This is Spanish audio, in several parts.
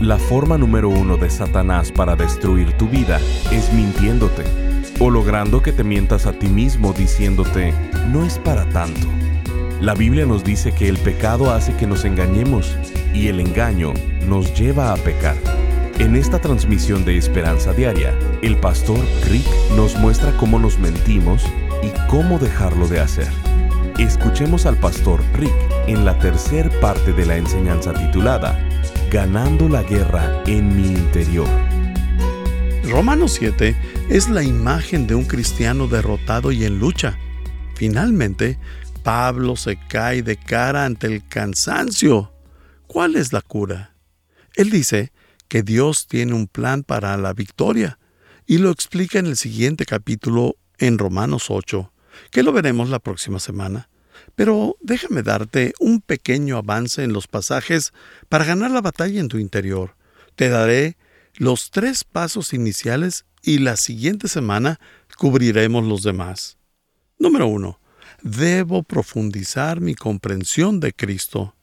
la forma número uno de Satanás para destruir tu vida es mintiéndote o logrando que te mientas a ti mismo diciéndote, no es para tanto. La Biblia nos dice que el pecado hace que nos engañemos y el engaño nos lleva a pecar. En esta transmisión de Esperanza Diaria, el pastor Rick nos muestra cómo nos mentimos y cómo dejarlo de hacer. Escuchemos al pastor Rick en la tercer parte de la enseñanza titulada ganando la guerra en mi interior. Romanos 7 es la imagen de un cristiano derrotado y en lucha. Finalmente, Pablo se cae de cara ante el cansancio. ¿Cuál es la cura? Él dice que Dios tiene un plan para la victoria y lo explica en el siguiente capítulo en Romanos 8, que lo veremos la próxima semana. Pero déjame darte un pequeño avance en los pasajes para ganar la batalla en tu interior. Te daré los tres pasos iniciales y la siguiente semana cubriremos los demás. Número uno. Debo profundizar mi comprensión de Cristo.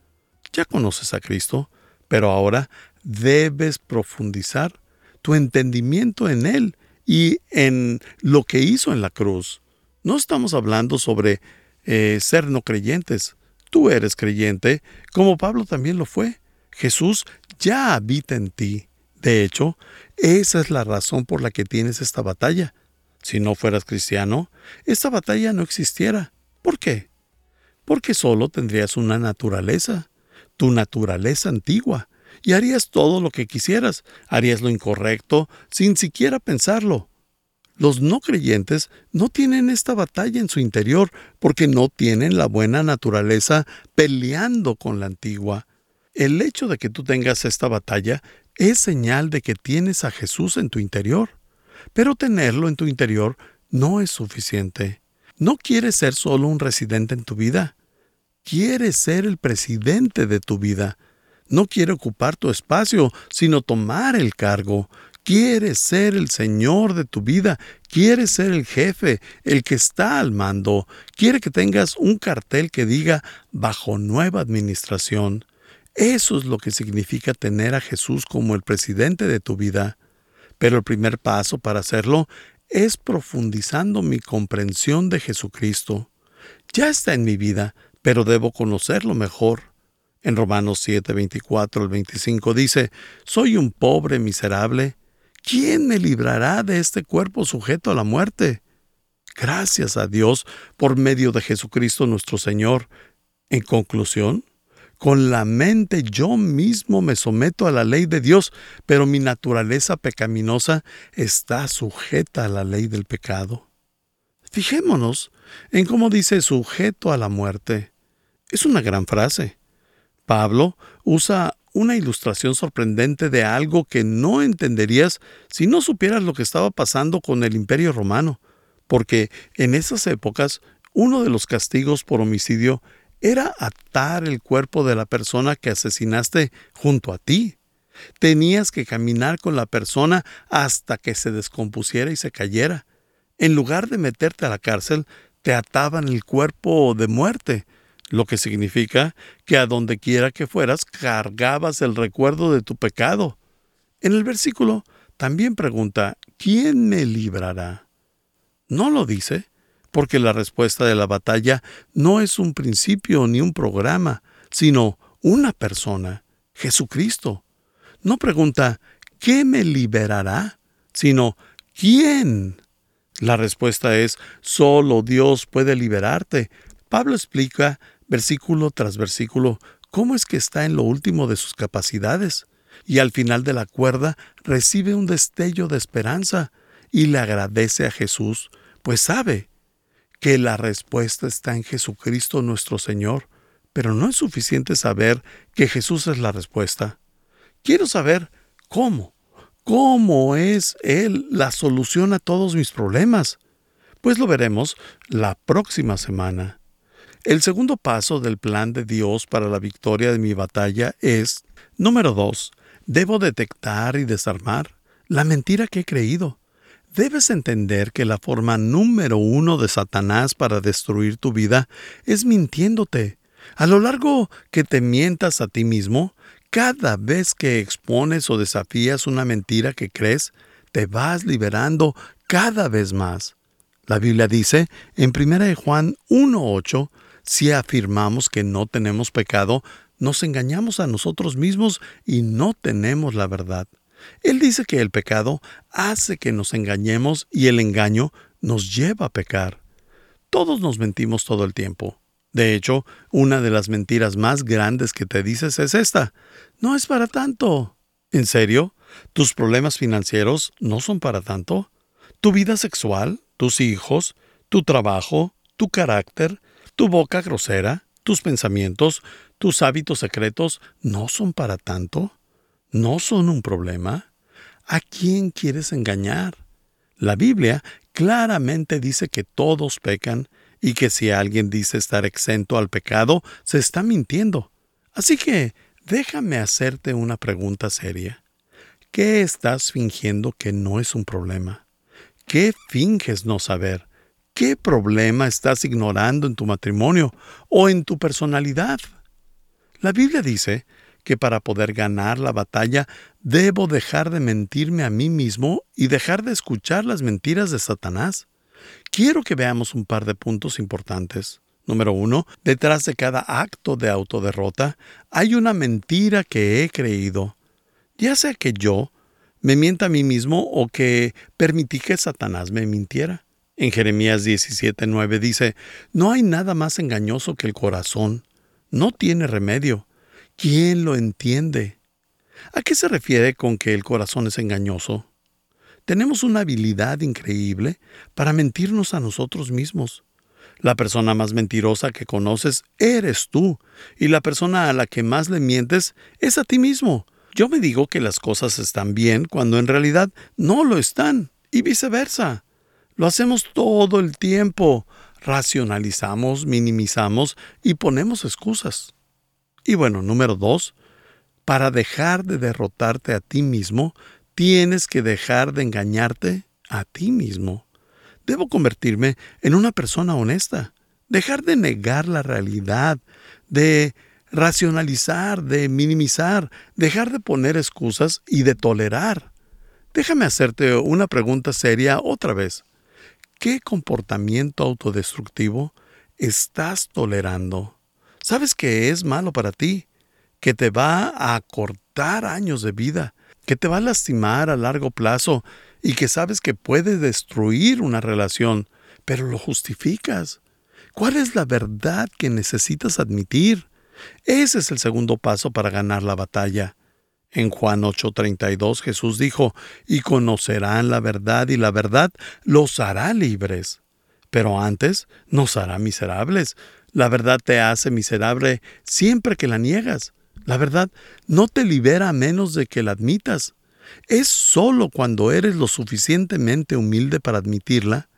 Ya conoces a Cristo, pero ahora debes profundizar tu entendimiento en Él y en lo que hizo en la cruz. No estamos hablando sobre eh, ser no creyentes. Tú eres creyente, como Pablo también lo fue. Jesús ya habita en ti. De hecho, esa es la razón por la que tienes esta batalla. Si no fueras cristiano, esta batalla no existiera. ¿Por qué? Porque solo tendrías una naturaleza, tu naturaleza antigua, y harías todo lo que quisieras, harías lo incorrecto sin siquiera pensarlo. Los no creyentes no tienen esta batalla en su interior porque no tienen la buena naturaleza peleando con la antigua. El hecho de que tú tengas esta batalla es señal de que tienes a Jesús en tu interior. Pero tenerlo en tu interior no es suficiente. No quieres ser solo un residente en tu vida. Quieres ser el presidente de tu vida. No quiere ocupar tu espacio, sino tomar el cargo. Quieres ser el Señor de tu vida, quieres ser el jefe, el que está al mando, quiere que tengas un cartel que diga bajo nueva administración. Eso es lo que significa tener a Jesús como el presidente de tu vida. Pero el primer paso para hacerlo es profundizando mi comprensión de Jesucristo. Ya está en mi vida, pero debo conocerlo mejor. En Romanos 7, 24 al 25 dice, Soy un pobre miserable, ¿quién me librará de este cuerpo sujeto a la muerte? Gracias a Dios por medio de Jesucristo nuestro Señor. En conclusión, con la mente yo mismo me someto a la ley de Dios, pero mi naturaleza pecaminosa está sujeta a la ley del pecado. Fijémonos en cómo dice sujeto a la muerte. Es una gran frase. Pablo usa una ilustración sorprendente de algo que no entenderías si no supieras lo que estaba pasando con el imperio romano, porque en esas épocas uno de los castigos por homicidio era atar el cuerpo de la persona que asesinaste junto a ti. Tenías que caminar con la persona hasta que se descompusiera y se cayera. En lugar de meterte a la cárcel, te ataban el cuerpo de muerte, lo que significa que a donde quiera que fueras cargabas el recuerdo de tu pecado. En el versículo también pregunta, ¿quién me librará? No lo dice, porque la respuesta de la batalla no es un principio ni un programa, sino una persona, Jesucristo. No pregunta, ¿qué me liberará? sino, ¿quién? La respuesta es, solo Dios puede liberarte. Pablo explica versículo tras versículo, cómo es que está en lo último de sus capacidades, y al final de la cuerda recibe un destello de esperanza y le agradece a Jesús, pues sabe que la respuesta está en Jesucristo nuestro Señor, pero no es suficiente saber que Jesús es la respuesta. Quiero saber cómo, ¿Cómo es Él la solución a todos mis problemas? Pues lo veremos la próxima semana. El segundo paso del plan de Dios para la victoria de mi batalla es, número dos, debo detectar y desarmar la mentira que he creído. Debes entender que la forma número uno de Satanás para destruir tu vida es mintiéndote. A lo largo que te mientas a ti mismo, cada vez que expones o desafías una mentira que crees, te vas liberando cada vez más. La Biblia dice en 1 Juan 1.8 si afirmamos que no tenemos pecado, nos engañamos a nosotros mismos y no tenemos la verdad. Él dice que el pecado hace que nos engañemos y el engaño nos lleva a pecar. Todos nos mentimos todo el tiempo. De hecho, una de las mentiras más grandes que te dices es esta. No es para tanto. ¿En serio? ¿Tus problemas financieros no son para tanto? ¿Tu vida sexual? ¿Tus hijos? ¿Tu trabajo? ¿Tu carácter? Tu boca grosera, tus pensamientos, tus hábitos secretos no son para tanto, no son un problema. ¿A quién quieres engañar? La Biblia claramente dice que todos pecan y que si alguien dice estar exento al pecado, se está mintiendo. Así que déjame hacerte una pregunta seria. ¿Qué estás fingiendo que no es un problema? ¿Qué finges no saber? ¿Qué problema estás ignorando en tu matrimonio o en tu personalidad? La Biblia dice que para poder ganar la batalla debo dejar de mentirme a mí mismo y dejar de escuchar las mentiras de Satanás. Quiero que veamos un par de puntos importantes. Número uno, detrás de cada acto de autoderrota hay una mentira que he creído. Ya sea que yo me mienta a mí mismo o que permití que Satanás me mintiera. En Jeremías 17:9 dice, No hay nada más engañoso que el corazón. No tiene remedio. ¿Quién lo entiende? ¿A qué se refiere con que el corazón es engañoso? Tenemos una habilidad increíble para mentirnos a nosotros mismos. La persona más mentirosa que conoces eres tú, y la persona a la que más le mientes es a ti mismo. Yo me digo que las cosas están bien cuando en realidad no lo están, y viceversa. Lo hacemos todo el tiempo. Racionalizamos, minimizamos y ponemos excusas. Y bueno, número dos, para dejar de derrotarte a ti mismo, tienes que dejar de engañarte a ti mismo. Debo convertirme en una persona honesta, dejar de negar la realidad, de racionalizar, de minimizar, dejar de poner excusas y de tolerar. Déjame hacerte una pregunta seria otra vez. ¿Qué comportamiento autodestructivo estás tolerando? ¿Sabes que es malo para ti? Que te va a cortar años de vida, que te va a lastimar a largo plazo y que sabes que puede destruir una relación, pero lo justificas. ¿Cuál es la verdad que necesitas admitir? Ese es el segundo paso para ganar la batalla. En Juan 8:32 Jesús dijo, y conocerán la verdad y la verdad los hará libres. Pero antes nos hará miserables. La verdad te hace miserable siempre que la niegas. La verdad no te libera a menos de que la admitas. Es sólo cuando eres lo suficientemente humilde para admitirla.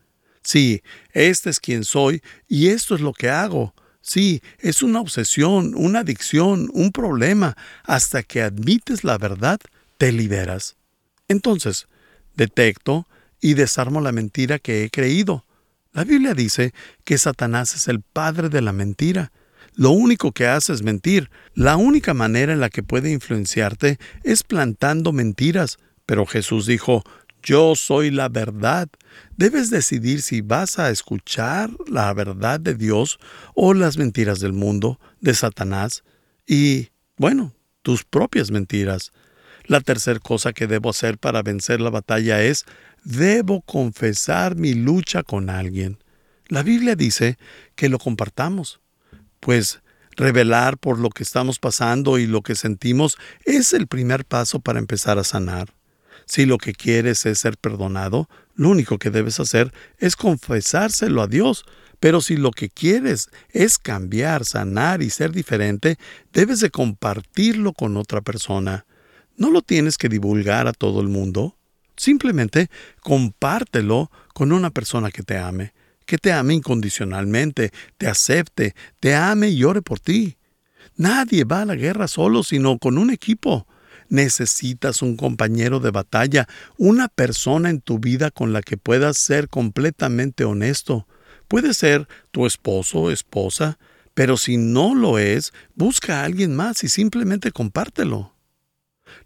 Sí, este es quien soy y esto es lo que hago. Sí, es una obsesión, una adicción, un problema. Hasta que admites la verdad, te liberas. Entonces, detecto y desarmo la mentira que he creído. La Biblia dice que Satanás es el padre de la mentira. Lo único que hace es mentir. La única manera en la que puede influenciarte es plantando mentiras. Pero Jesús dijo, yo soy la verdad. Debes decidir si vas a escuchar la verdad de Dios o las mentiras del mundo, de Satanás, y, bueno, tus propias mentiras. La tercera cosa que debo hacer para vencer la batalla es, debo confesar mi lucha con alguien. La Biblia dice que lo compartamos, pues revelar por lo que estamos pasando y lo que sentimos es el primer paso para empezar a sanar. Si lo que quieres es ser perdonado, lo único que debes hacer es confesárselo a Dios. Pero si lo que quieres es cambiar, sanar y ser diferente, debes de compartirlo con otra persona. No lo tienes que divulgar a todo el mundo. Simplemente compártelo con una persona que te ame, que te ame incondicionalmente, te acepte, te ame y ore por ti. Nadie va a la guerra solo, sino con un equipo. Necesitas un compañero de batalla, una persona en tu vida con la que puedas ser completamente honesto. Puede ser tu esposo o esposa, pero si no lo es, busca a alguien más y simplemente compártelo.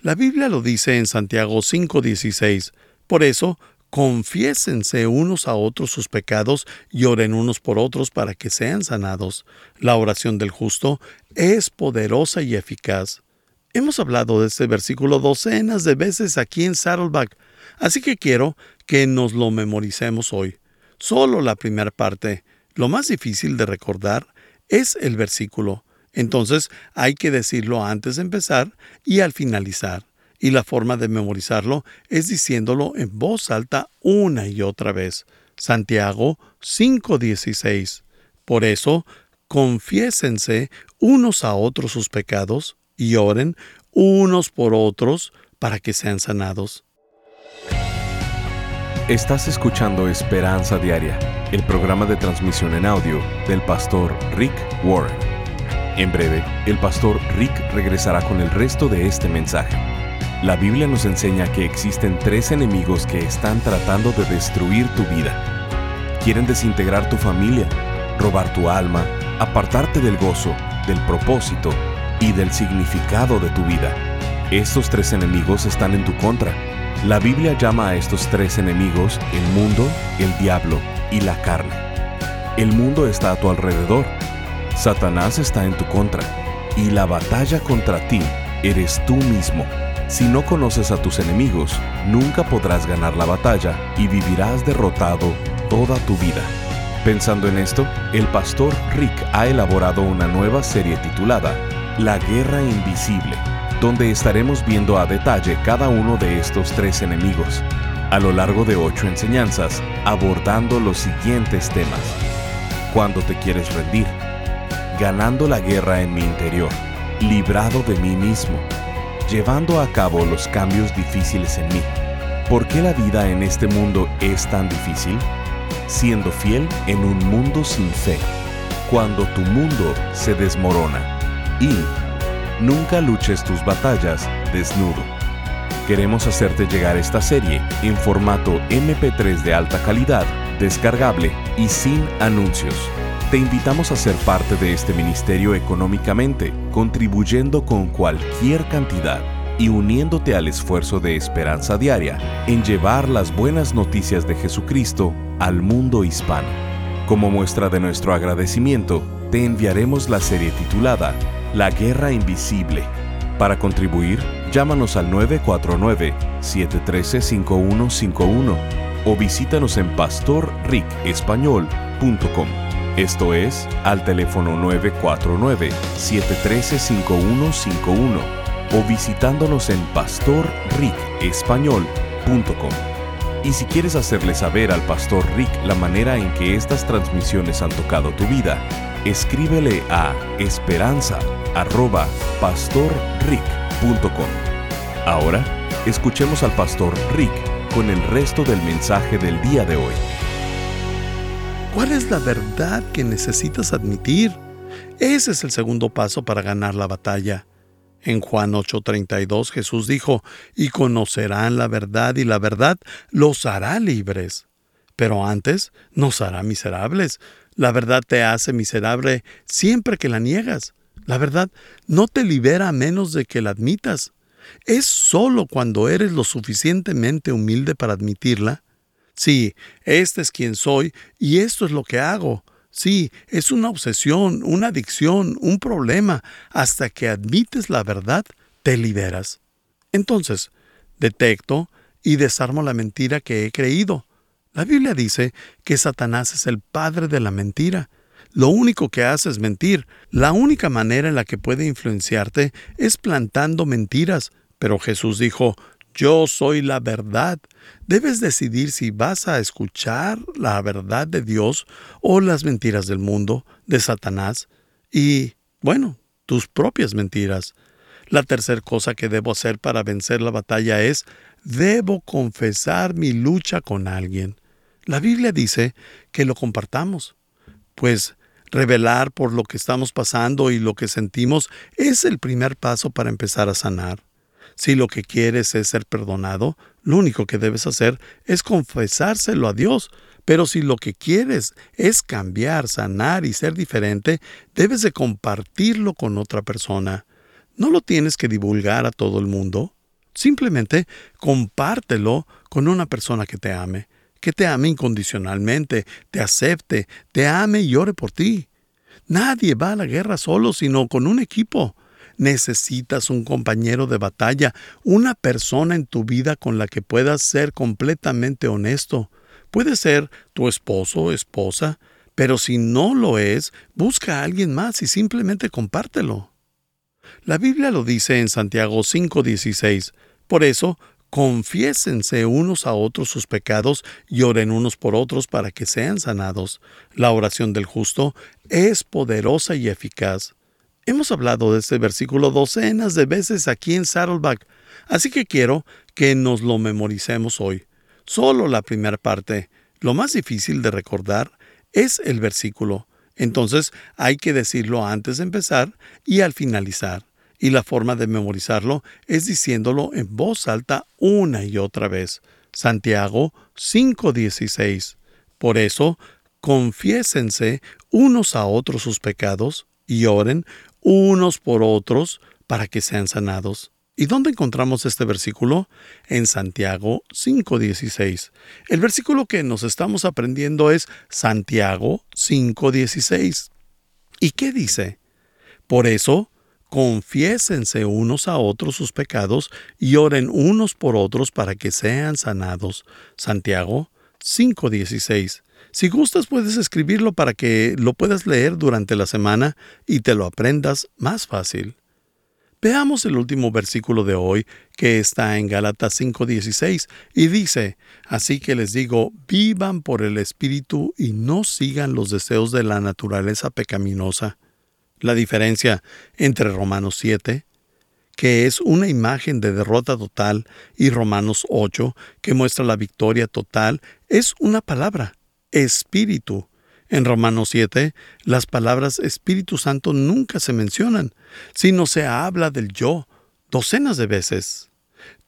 La Biblia lo dice en Santiago 5:16. Por eso, confiésense unos a otros sus pecados y oren unos por otros para que sean sanados. La oración del justo es poderosa y eficaz. Hemos hablado de este versículo docenas de veces aquí en Saddleback, así que quiero que nos lo memoricemos hoy. Solo la primera parte. Lo más difícil de recordar es el versículo. Entonces hay que decirlo antes de empezar y al finalizar. Y la forma de memorizarlo es diciéndolo en voz alta una y otra vez. Santiago 5:16. Por eso, confiésense unos a otros sus pecados y oren unos por otros para que sean sanados. Estás escuchando Esperanza Diaria, el programa de transmisión en audio del pastor Rick Warren. En breve, el pastor Rick regresará con el resto de este mensaje. La Biblia nos enseña que existen tres enemigos que están tratando de destruir tu vida. Quieren desintegrar tu familia, robar tu alma, apartarte del gozo, del propósito y del significado de tu vida. Estos tres enemigos están en tu contra la Biblia llama a estos tres enemigos el mundo, el diablo y la carne. El mundo está a tu alrededor. Satanás está en tu contra. Y la batalla contra ti eres tú mismo. Si no conoces a tus enemigos, nunca podrás ganar la batalla y vivirás derrotado toda tu vida. Pensando en esto, el pastor Rick ha elaborado una nueva serie titulada La Guerra Invisible donde estaremos viendo a detalle cada uno de estos tres enemigos, a lo largo de ocho enseñanzas, abordando los siguientes temas. Cuando te quieres rendir, ganando la guerra en mi interior, librado de mí mismo, llevando a cabo los cambios difíciles en mí. ¿Por qué la vida en este mundo es tan difícil? Siendo fiel en un mundo sin fe, cuando tu mundo se desmorona y Nunca luches tus batallas desnudo. Queremos hacerte llegar esta serie en formato MP3 de alta calidad, descargable y sin anuncios. Te invitamos a ser parte de este ministerio económicamente, contribuyendo con cualquier cantidad y uniéndote al esfuerzo de esperanza diaria en llevar las buenas noticias de Jesucristo al mundo hispano. Como muestra de nuestro agradecimiento, te enviaremos la serie titulada la Guerra Invisible. Para contribuir, llámanos al 949-713-5151 o visítanos en pastorricespañol.com. Esto es, al teléfono 949-713-5151 o visitándonos en pastorricespañol.com. Y si quieres hacerle saber al pastor Rick la manera en que estas transmisiones han tocado tu vida, escríbele a esperanza.pastorrick.com. Ahora, escuchemos al pastor Rick con el resto del mensaje del día de hoy. ¿Cuál es la verdad que necesitas admitir? Ese es el segundo paso para ganar la batalla. En Juan 8:32 Jesús dijo, y conocerán la verdad y la verdad los hará libres. Pero antes nos hará miserables. La verdad te hace miserable siempre que la niegas. La verdad no te libera a menos de que la admitas. Es solo cuando eres lo suficientemente humilde para admitirla. Sí, este es quien soy y esto es lo que hago. Sí, es una obsesión, una adicción, un problema. Hasta que admites la verdad, te liberas. Entonces, detecto y desarmo la mentira que he creído. La Biblia dice que Satanás es el padre de la mentira. Lo único que hace es mentir. La única manera en la que puede influenciarte es plantando mentiras. Pero Jesús dijo, yo soy la verdad. Debes decidir si vas a escuchar la verdad de Dios o las mentiras del mundo, de Satanás, y, bueno, tus propias mentiras. La tercera cosa que debo hacer para vencer la batalla es, debo confesar mi lucha con alguien. La Biblia dice que lo compartamos, pues revelar por lo que estamos pasando y lo que sentimos es el primer paso para empezar a sanar. Si lo que quieres es ser perdonado, lo único que debes hacer es confesárselo a Dios. Pero si lo que quieres es cambiar, sanar y ser diferente, debes de compartirlo con otra persona. No lo tienes que divulgar a todo el mundo. Simplemente compártelo con una persona que te ame, que te ame incondicionalmente, te acepte, te ame y ore por ti. Nadie va a la guerra solo, sino con un equipo. Necesitas un compañero de batalla, una persona en tu vida con la que puedas ser completamente honesto. Puede ser tu esposo o esposa, pero si no lo es, busca a alguien más y simplemente compártelo. La Biblia lo dice en Santiago 5:16. Por eso, confiésense unos a otros sus pecados y oren unos por otros para que sean sanados. La oración del justo es poderosa y eficaz. Hemos hablado de este versículo docenas de veces aquí en Saddleback, así que quiero que nos lo memoricemos hoy. Solo la primera parte. Lo más difícil de recordar es el versículo. Entonces hay que decirlo antes de empezar y al finalizar. Y la forma de memorizarlo es diciéndolo en voz alta una y otra vez. Santiago 5:16. Por eso, confiésense unos a otros sus pecados y oren unos por otros para que sean sanados. ¿Y dónde encontramos este versículo? En Santiago 5.16. El versículo que nos estamos aprendiendo es Santiago 5.16. ¿Y qué dice? Por eso, confiésense unos a otros sus pecados y oren unos por otros para que sean sanados. Santiago 5.16. Si gustas puedes escribirlo para que lo puedas leer durante la semana y te lo aprendas más fácil. Veamos el último versículo de hoy, que está en Gálatas 5:16, y dice, Así que les digo, vivan por el Espíritu y no sigan los deseos de la naturaleza pecaminosa. La diferencia entre Romanos 7, que es una imagen de derrota total, y Romanos 8, que muestra la victoria total, es una palabra, espíritu. En Romanos 7, las palabras Espíritu Santo nunca se mencionan, sino se habla del yo docenas de veces.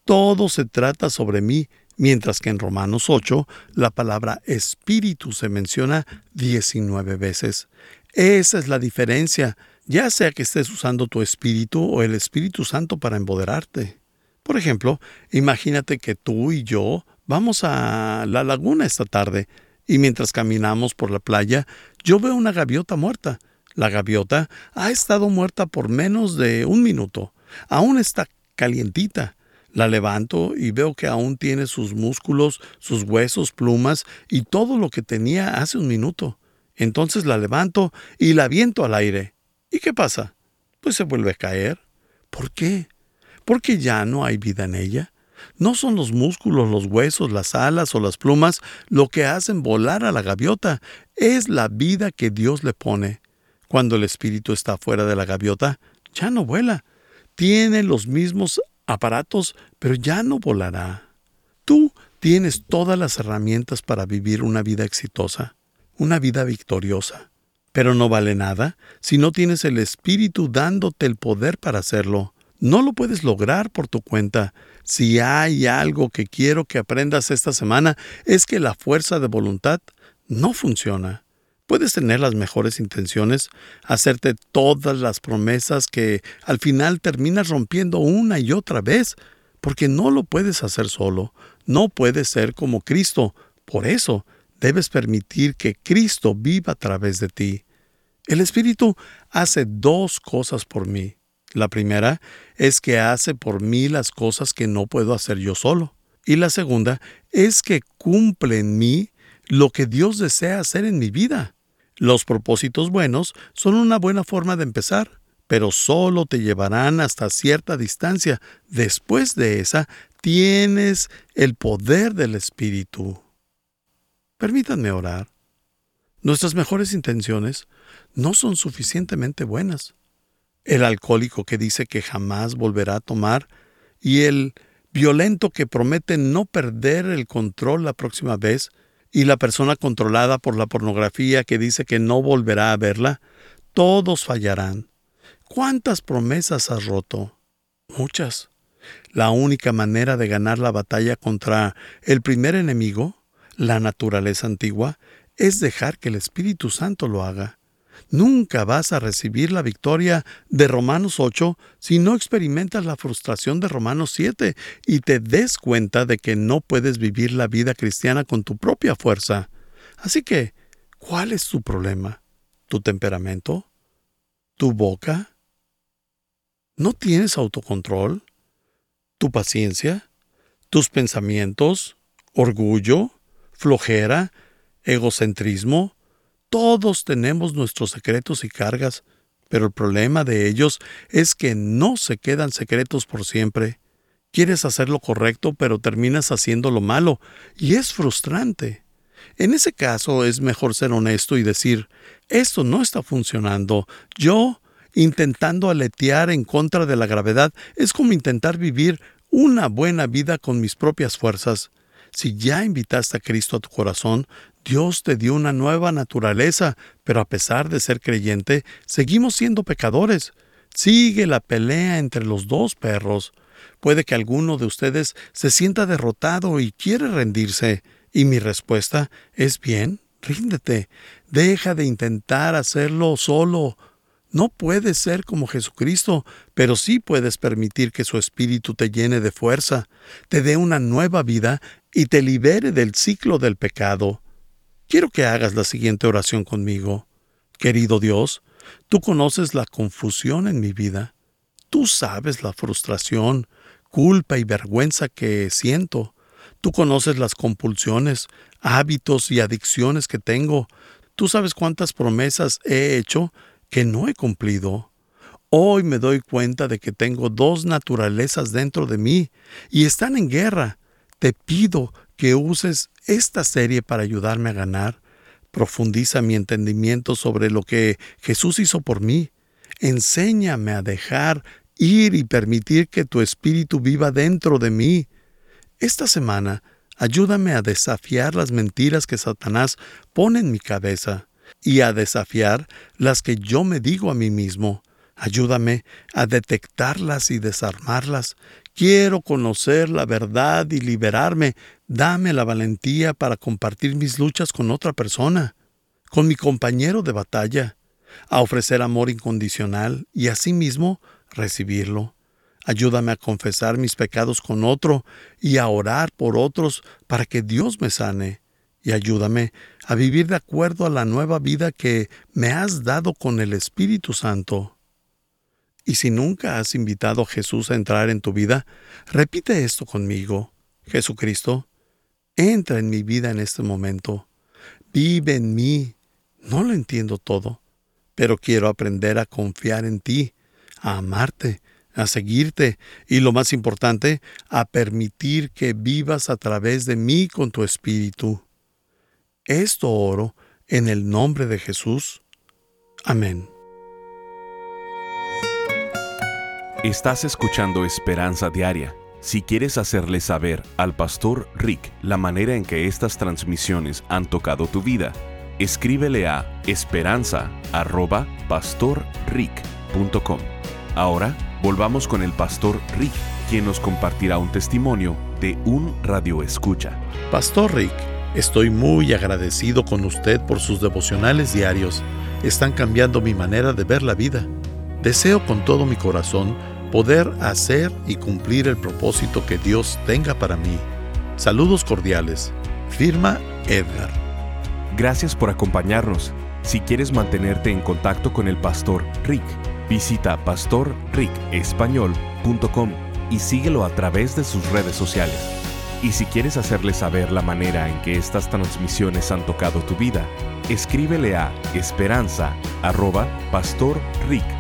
Todo se trata sobre mí, mientras que en Romanos 8 la palabra Espíritu se menciona 19 veces. Esa es la diferencia, ya sea que estés usando tu Espíritu o el Espíritu Santo para empoderarte. Por ejemplo, imagínate que tú y yo vamos a la laguna esta tarde y mientras caminamos por la playa, yo veo una gaviota muerta. La gaviota ha estado muerta por menos de un minuto. Aún está calientita. La levanto y veo que aún tiene sus músculos, sus huesos, plumas y todo lo que tenía hace un minuto. Entonces la levanto y la aviento al aire. ¿Y qué pasa? Pues se vuelve a caer. ¿Por qué? Porque ya no hay vida en ella. No son los músculos, los huesos, las alas o las plumas lo que hacen volar a la gaviota, es la vida que Dios le pone. Cuando el espíritu está fuera de la gaviota, ya no vuela. Tiene los mismos aparatos, pero ya no volará. Tú tienes todas las herramientas para vivir una vida exitosa, una vida victoriosa. Pero no vale nada si no tienes el espíritu dándote el poder para hacerlo. No lo puedes lograr por tu cuenta. Si hay algo que quiero que aprendas esta semana es que la fuerza de voluntad no funciona. Puedes tener las mejores intenciones, hacerte todas las promesas que al final terminas rompiendo una y otra vez, porque no lo puedes hacer solo, no puedes ser como Cristo. Por eso debes permitir que Cristo viva a través de ti. El Espíritu hace dos cosas por mí. La primera es que hace por mí las cosas que no puedo hacer yo solo. Y la segunda es que cumple en mí lo que Dios desea hacer en mi vida. Los propósitos buenos son una buena forma de empezar, pero solo te llevarán hasta cierta distancia. Después de esa, tienes el poder del Espíritu. Permítanme orar. Nuestras mejores intenciones no son suficientemente buenas. el alcohólico que dice que jamás volverá a tomar y el violento que promete no perder el control la próxima vez y la persona controlada por la pornografía que dice que no volverá a verla, todos fallarán. ¿Cuántas promesas has roto? Muchas. La única manera de ganar la batalla contra el primer enemigo, la naturaleza antigua, es dejar que el Espíritu Santo lo haga. Nunca vas a recibir la victoria de Romanos 8 si no experimentas la frustración de Romanos 7 y te des cuenta de que no puedes vivir la vida cristiana con tu propia fuerza. Así que, ¿cuál es tu problema? ¿Tu temperamento? ¿Tu boca? ¿No tienes autocontrol? ¿Tu paciencia? ¿Tus pensamientos? ¿Orgullo? ¿Flojera? ¿Egocentrismo? Todos tenemos nuestros secretos y cargas, pero el problema de ellos es que no se quedan secretos por siempre. Quieres hacer lo correcto, pero terminas haciendo lo malo, y es frustrante. En ese caso es mejor ser honesto y decir, esto no está funcionando. Yo, intentando aletear en contra de la gravedad, es como intentar vivir una buena vida con mis propias fuerzas. Si ya invitaste a Cristo a tu corazón, Dios te dio una nueva naturaleza, pero a pesar de ser creyente, seguimos siendo pecadores. Sigue la pelea entre los dos perros. Puede que alguno de ustedes se sienta derrotado y quiere rendirse. Y mi respuesta es bien, ríndete. Deja de intentar hacerlo solo. No puedes ser como Jesucristo, pero sí puedes permitir que su espíritu te llene de fuerza, te dé una nueva vida y te libere del ciclo del pecado. Quiero que hagas la siguiente oración conmigo. Querido Dios, tú conoces la confusión en mi vida. Tú sabes la frustración, culpa y vergüenza que siento. Tú conoces las compulsiones, hábitos y adicciones que tengo. Tú sabes cuántas promesas he hecho que no he cumplido. Hoy me doy cuenta de que tengo dos naturalezas dentro de mí y están en guerra. Te pido que uses esta serie para ayudarme a ganar. Profundiza mi entendimiento sobre lo que Jesús hizo por mí. Enséñame a dejar ir y permitir que tu espíritu viva dentro de mí. Esta semana, ayúdame a desafiar las mentiras que Satanás pone en mi cabeza y a desafiar las que yo me digo a mí mismo. Ayúdame a detectarlas y desarmarlas. Quiero conocer la verdad y liberarme. Dame la valentía para compartir mis luchas con otra persona, con mi compañero de batalla, a ofrecer amor incondicional y asimismo recibirlo. Ayúdame a confesar mis pecados con otro y a orar por otros para que Dios me sane. Y ayúdame a vivir de acuerdo a la nueva vida que me has dado con el Espíritu Santo. Y si nunca has invitado a Jesús a entrar en tu vida, repite esto conmigo. Jesucristo, entra en mi vida en este momento. Vive en mí. No lo entiendo todo, pero quiero aprender a confiar en ti, a amarte, a seguirte y lo más importante, a permitir que vivas a través de mí con tu espíritu. Esto oro en el nombre de Jesús. Amén. Estás escuchando Esperanza Diaria. Si quieres hacerle saber al pastor Rick la manera en que estas transmisiones han tocado tu vida, escríbele a esperanza.pastorrick.com. Ahora volvamos con el pastor Rick, quien nos compartirá un testimonio de un radio escucha. Pastor Rick, estoy muy agradecido con usted por sus devocionales diarios. Están cambiando mi manera de ver la vida. Deseo con todo mi corazón poder hacer y cumplir el propósito que Dios tenga para mí. Saludos cordiales. Firma Edgar. Gracias por acompañarnos. Si quieres mantenerte en contacto con el pastor Rick, visita pastorricespañol.com y síguelo a través de sus redes sociales. Y si quieres hacerle saber la manera en que estas transmisiones han tocado tu vida, escríbele a